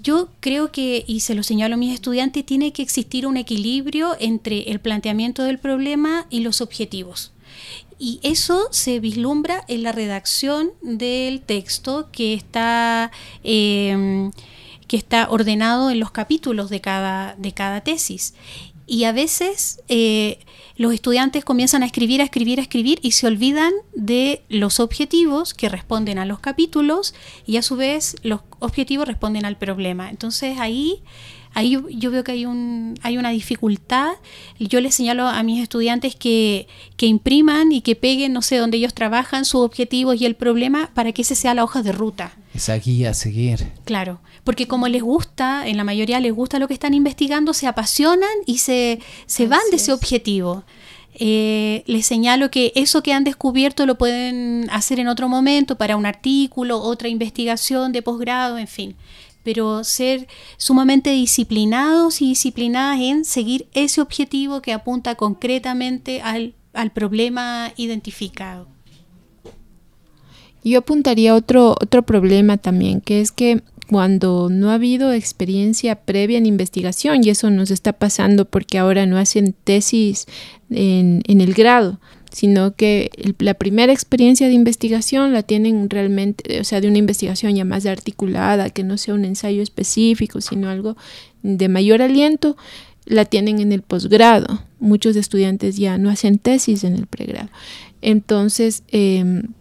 yo creo que, y se lo señalo a mis estudiantes, tiene que existir un equilibrio entre el planteamiento del problema y los objetivos. Y eso se vislumbra en la redacción del texto que está, eh, que está ordenado en los capítulos de cada, de cada tesis. Y a veces eh, los estudiantes comienzan a escribir, a escribir, a escribir y se olvidan de los objetivos que responden a los capítulos y a su vez los objetivos responden al problema. Entonces ahí, ahí yo, veo que hay, un, hay una dificultad. Yo les señalo a mis estudiantes que, que impriman y que peguen, no sé, donde ellos trabajan, sus objetivos y el problema para que ese sea la hoja de ruta. Esa guía a seguir. Claro, porque como les gusta, en la mayoría les gusta lo que están investigando, se apasionan y se, se van de ese objetivo. Eh, les señalo que eso que han descubierto lo pueden hacer en otro momento para un artículo, otra investigación de posgrado, en fin. Pero ser sumamente disciplinados y disciplinadas en seguir ese objetivo que apunta concretamente al, al problema identificado. Yo apuntaría otro, otro problema también, que es que cuando no ha habido experiencia previa en investigación, y eso nos está pasando porque ahora no hacen tesis en, en el grado, sino que la primera experiencia de investigación la tienen realmente, o sea, de una investigación ya más articulada, que no sea un ensayo específico, sino algo de mayor aliento, la tienen en el posgrado. Muchos estudiantes ya no hacen tesis en el pregrado. Entonces, em,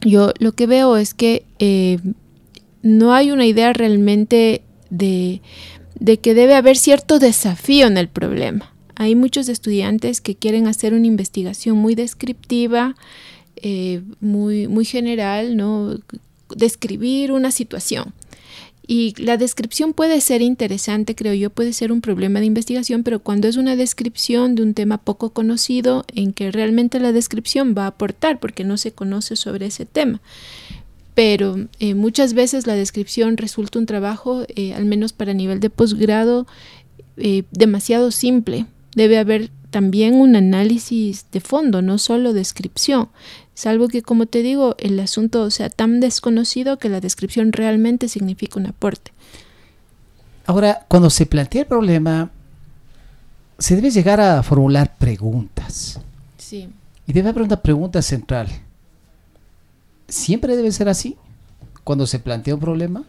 yo lo que veo es que eh, no hay una idea realmente de, de que debe haber cierto desafío en el problema. Hay muchos estudiantes que quieren hacer una investigación muy descriptiva, eh, muy, muy general, ¿no? Describir una situación. Y la descripción puede ser interesante, creo yo, puede ser un problema de investigación, pero cuando es una descripción de un tema poco conocido, en que realmente la descripción va a aportar, porque no se conoce sobre ese tema. Pero eh, muchas veces la descripción resulta un trabajo, eh, al menos para nivel de posgrado, eh, demasiado simple. Debe haber también un análisis de fondo, no solo descripción. Salvo que, como te digo, el asunto sea tan desconocido que la descripción realmente significa un aporte. Ahora, cuando se plantea el problema, se debe llegar a formular preguntas. Sí. Y debe haber una pregunta central. ¿Siempre debe ser así? Cuando se plantea un problema.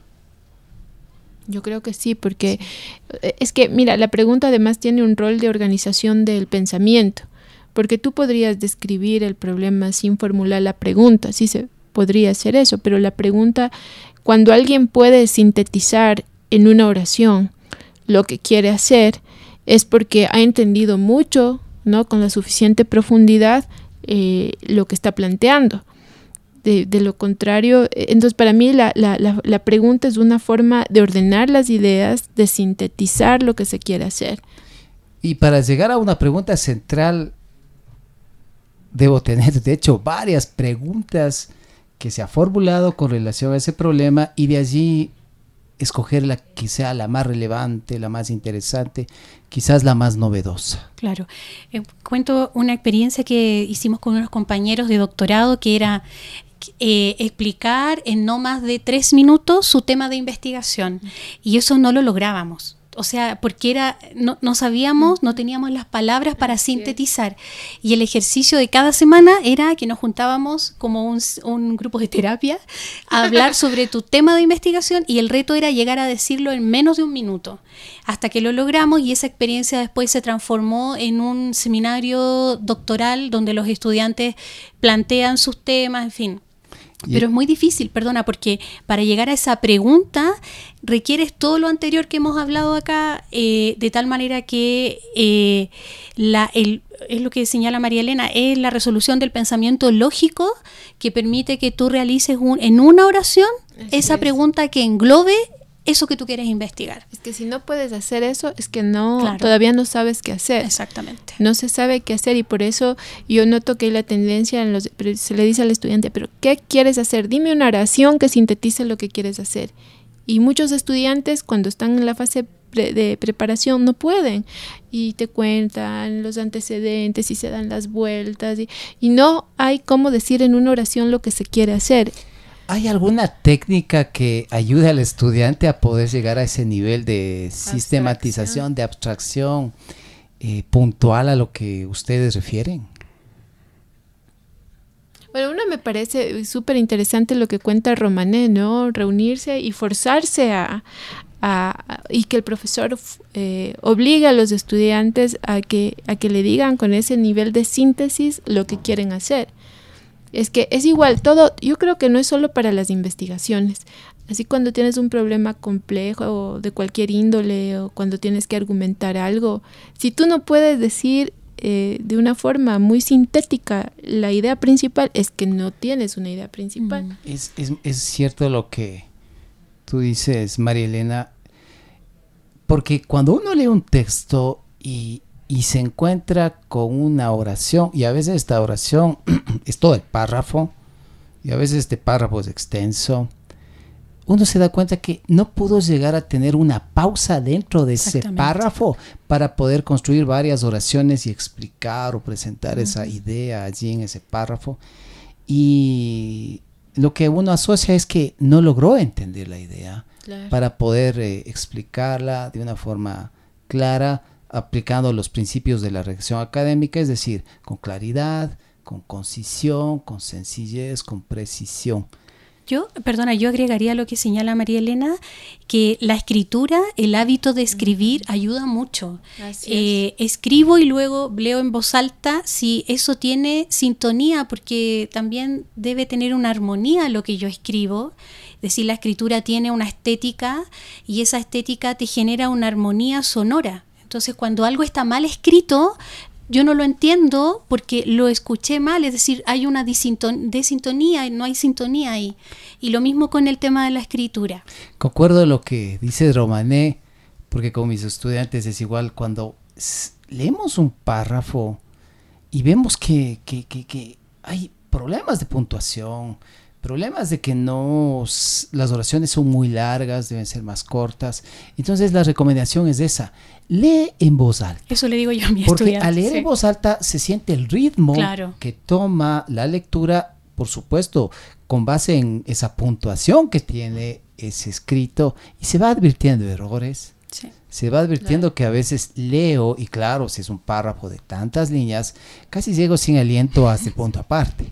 Yo creo que sí, porque eh, es que, mira, la pregunta además tiene un rol de organización del pensamiento, porque tú podrías describir el problema sin formular la pregunta, sí se podría hacer eso, pero la pregunta, cuando alguien puede sintetizar en una oración lo que quiere hacer, es porque ha entendido mucho, ¿no? Con la suficiente profundidad eh, lo que está planteando. De, de, lo contrario, eh, entonces para mí la, la, la, la, pregunta es una forma de ordenar las ideas, de sintetizar lo que se quiere hacer. Y para llegar a una pregunta central, debo tener, de hecho, varias preguntas que se ha formulado con relación a ese problema y de allí escoger la que sea la más relevante, la más interesante, quizás la más novedosa. Claro. Eh, cuento una experiencia que hicimos con unos compañeros de doctorado que era eh, explicar en no más de tres minutos su tema de investigación y eso no lo lográbamos. O sea, porque era no, no sabíamos, no teníamos las palabras para sintetizar. Y el ejercicio de cada semana era que nos juntábamos como un, un grupo de terapia a hablar sobre tu tema de investigación y el reto era llegar a decirlo en menos de un minuto. Hasta que lo logramos y esa experiencia después se transformó en un seminario doctoral donde los estudiantes plantean sus temas, en fin. Pero es muy difícil, perdona, porque para llegar a esa pregunta requieres todo lo anterior que hemos hablado acá, eh, de tal manera que eh, la, el, es lo que señala María Elena, es la resolución del pensamiento lógico que permite que tú realices un, en una oración Así esa es. pregunta que englobe eso que tú quieres investigar. Es que si no puedes hacer eso, es que no, claro. todavía no sabes qué hacer. Exactamente. No se sabe qué hacer y por eso yo noto que hay la tendencia en los, se le dice al estudiante, pero ¿qué quieres hacer? Dime una oración que sintetice lo que quieres hacer. Y muchos estudiantes cuando están en la fase de preparación no pueden y te cuentan los antecedentes y se dan las vueltas y, y no hay cómo decir en una oración lo que se quiere hacer. ¿Hay alguna técnica que ayude al estudiante a poder llegar a ese nivel de sistematización, de abstracción eh, puntual a lo que ustedes refieren? Bueno, uno me parece súper interesante lo que cuenta Romané, ¿no? Reunirse y forzarse a, a, y que el profesor eh, obligue a los estudiantes a que, a que le digan con ese nivel de síntesis lo que quieren hacer es que es igual, todo, yo creo que no es solo para las investigaciones. Así cuando tienes un problema complejo o de cualquier índole o cuando tienes que argumentar algo, si tú no puedes decir eh, de una forma muy sintética la idea principal, es que no tienes una idea principal. Mm. Es, es, es cierto lo que tú dices, María Elena, porque cuando uno lee un texto y, y se encuentra con una oración, y a veces esta oración es todo el párrafo, y a veces este párrafo es extenso, uno se da cuenta que no pudo llegar a tener una pausa dentro de ese párrafo para poder construir varias oraciones y explicar o presentar esa idea allí en ese párrafo. Y lo que uno asocia es que no logró entender la idea Claro. para poder eh, explicarla de una forma clara, aplicando los principios de la redacción académica, es decir, con claridad, con concisión, con sencillez, con precisión. Yo, perdona, yo agregaría lo que señala María Elena, que la escritura, el hábito de escribir ayuda mucho. Así Eh, escribo y luego leo en voz alta si eso tiene sintonía, porque también debe tener una armonía lo que yo escribo. Es decir, la escritura tiene una estética y esa estética te genera una armonía sonora. Entonces, cuando algo está mal escrito, yo no lo entiendo porque lo escuché mal, es decir, hay una desintonía, no hay sintonía ahí. Y lo mismo con el tema de la escritura. Concuerdo lo que dice Romané, porque con mis estudiantes es igual cuando leemos un párrafo y vemos que- que- que hay problemas de puntuación, problemas de que no las oraciones son muy largas, deben ser más cortas. Entonces la recomendación es esa, lee en voz alta. Eso le digo yo a mi Porque estudiante. al leer sí. en voz alta se siente el ritmo Claro. que toma la lectura, por supuesto, con base en esa puntuación que tiene ese escrito y se va advirtiendo errores. Sí. Se va advirtiendo que a veces leo, y claro, si es un párrafo de tantas líneas, casi llego sin aliento hasta el punto aparte.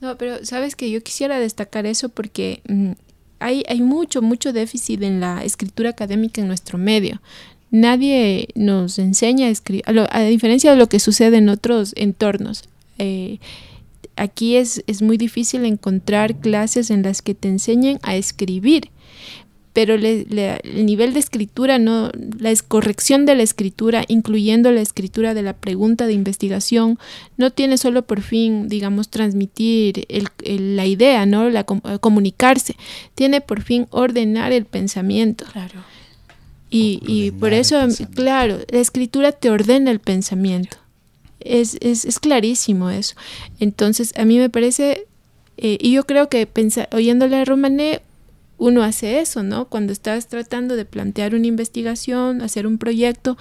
No, pero sabes que yo quisiera destacar eso porque mm, hay, hay mucho, mucho déficit en la escritura académica en nuestro medio. Nadie nos enseña a escribir, a, diferencia de lo que sucede en otros entornos. Eh, aquí es, es muy difícil encontrar clases en las que te enseñen a escribir pero le- le- el nivel de escritura, no, la es- corrección de la escritura, incluyendo la escritura de la pregunta de investigación, no tiene solo por fin, digamos, transmitir el- el- la idea, ¿no? La, eh, comunicarse, tiene por fin ordenar el pensamiento. Claro. Y, por eso, pensamiento. claro, la escritura te ordena el pensamiento. Es, es, es clarísimo eso. Entonces, a mí me parece, eh, y yo creo que pensa- oyéndole a Romané, uno hace eso, ¿no? Cuando estás tratando de plantear una investigación, hacer un proyecto,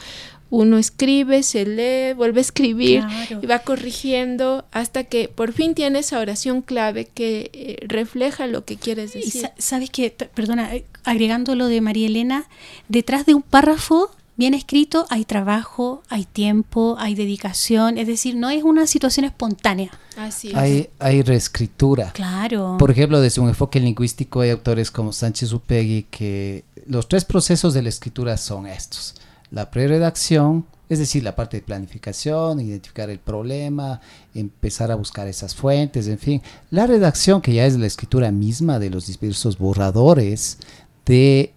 uno escribe, se lee, vuelve a escribir Claro. y va corrigiendo hasta que por fin tiene esa oración clave que eh, refleja lo que quieres Y decir. sa- sabes que, perdona, eh, agregando lo de María Elena, detrás de un párrafo bien escrito hay trabajo, hay tiempo, hay dedicación, es decir, no es una situación espontánea. Así es. Hay, hay reescritura. Claro. Por ejemplo, desde un enfoque lingüístico hay autores como Sánchez Upegui que los tres procesos de la escritura son estos. La preredacción, es decir, la parte de planificación, identificar el problema, empezar a buscar esas fuentes, en fin. La redacción, que ya es la escritura misma de los diversos borradores de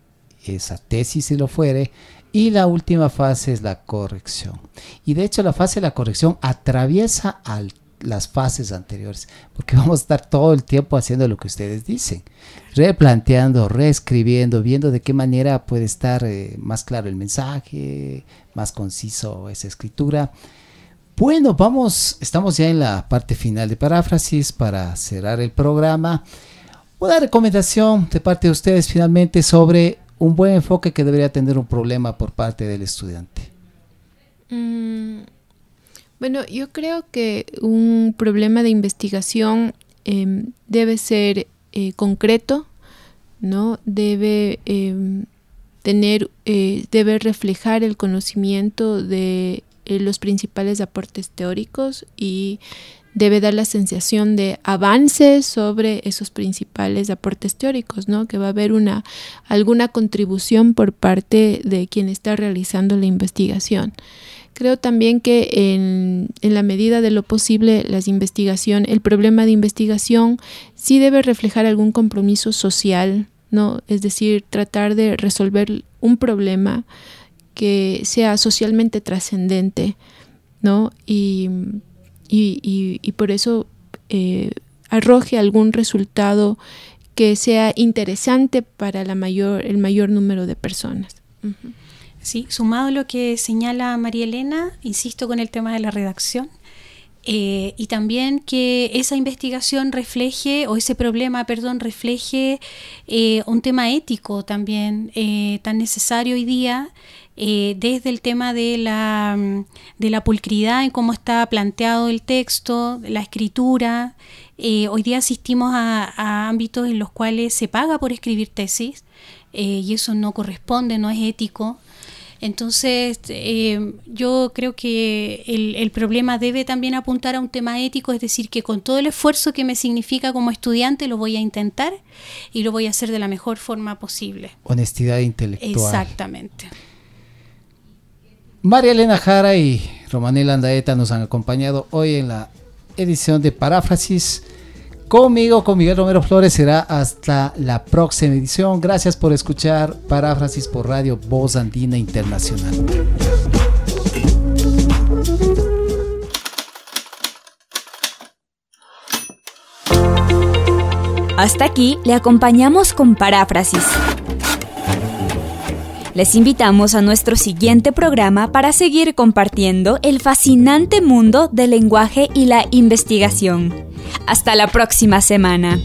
esa tesis, si lo fuere. Y la última fase es la corrección. Y de hecho la fase de la corrección atraviesa las fases anteriores, porque vamos a estar todo el tiempo haciendo lo que ustedes dicen, replanteando, reescribiendo, viendo de qué manera puede estar eh, más claro el mensaje, más conciso esa escritura. Bueno, vamos, estamos ya en la parte final de paráfrasis para cerrar el programa. Una recomendación de parte de ustedes finalmente sobre un buen enfoque que debería tener un problema por parte del estudiante. Mm, bueno, yo creo que un problema de investigación em, debe ser eh, concreto, ¿no? Debe em, tener, eh, debe reflejar el conocimiento de eh, los principales aportes teóricos y debe dar la sensación de avance sobre esos principales aportes teóricos, ¿no? Que va a haber una alguna contribución por parte de quien está realizando la investigación. Creo también que en, en la medida de lo posible las investigación, el problema de investigación sí debe reflejar algún compromiso social, ¿no? Es decir, tratar de resolver un problema que sea socialmente trascendente, ¿no? Y, y, y- y por eso eh, arroje algún resultado que sea interesante para la mayor, el mayor número de personas. Sí, sumado a lo que señala María Elena, insisto con el tema de la redacción, eh, y también que esa investigación refleje, o ese problema, perdón, refleje eh, un tema ético también eh, tan necesario hoy día, desde el tema de la, de la pulcridad en cómo está planteado el texto, la escritura. hoy día asistimos a, a, ámbitos en los cuales se paga por escribir tesis y eso no corresponde, no es ético. Entonces, eh, yo creo que el, problema debe también apuntar a un tema ético, es decir, que con todo el esfuerzo que me significa como estudiante lo voy a intentar y lo voy a hacer de la mejor forma posible. Honestidad intelectual. Exactamente. María Elena Jara y Romanela Andaeta nos han acompañado hoy en la edición de Paráfrasis Conmigo, con Miguel Romero Flores, será hasta la próxima edición. Gracias por escuchar Paráfrasis por Radio Voz Andina Internacional. Hasta aquí le acompañamos con Paráfrasis. Les invitamos a nuestro siguiente programa para seguir compartiendo el fascinante mundo del lenguaje y la investigación. Hasta la próxima semana.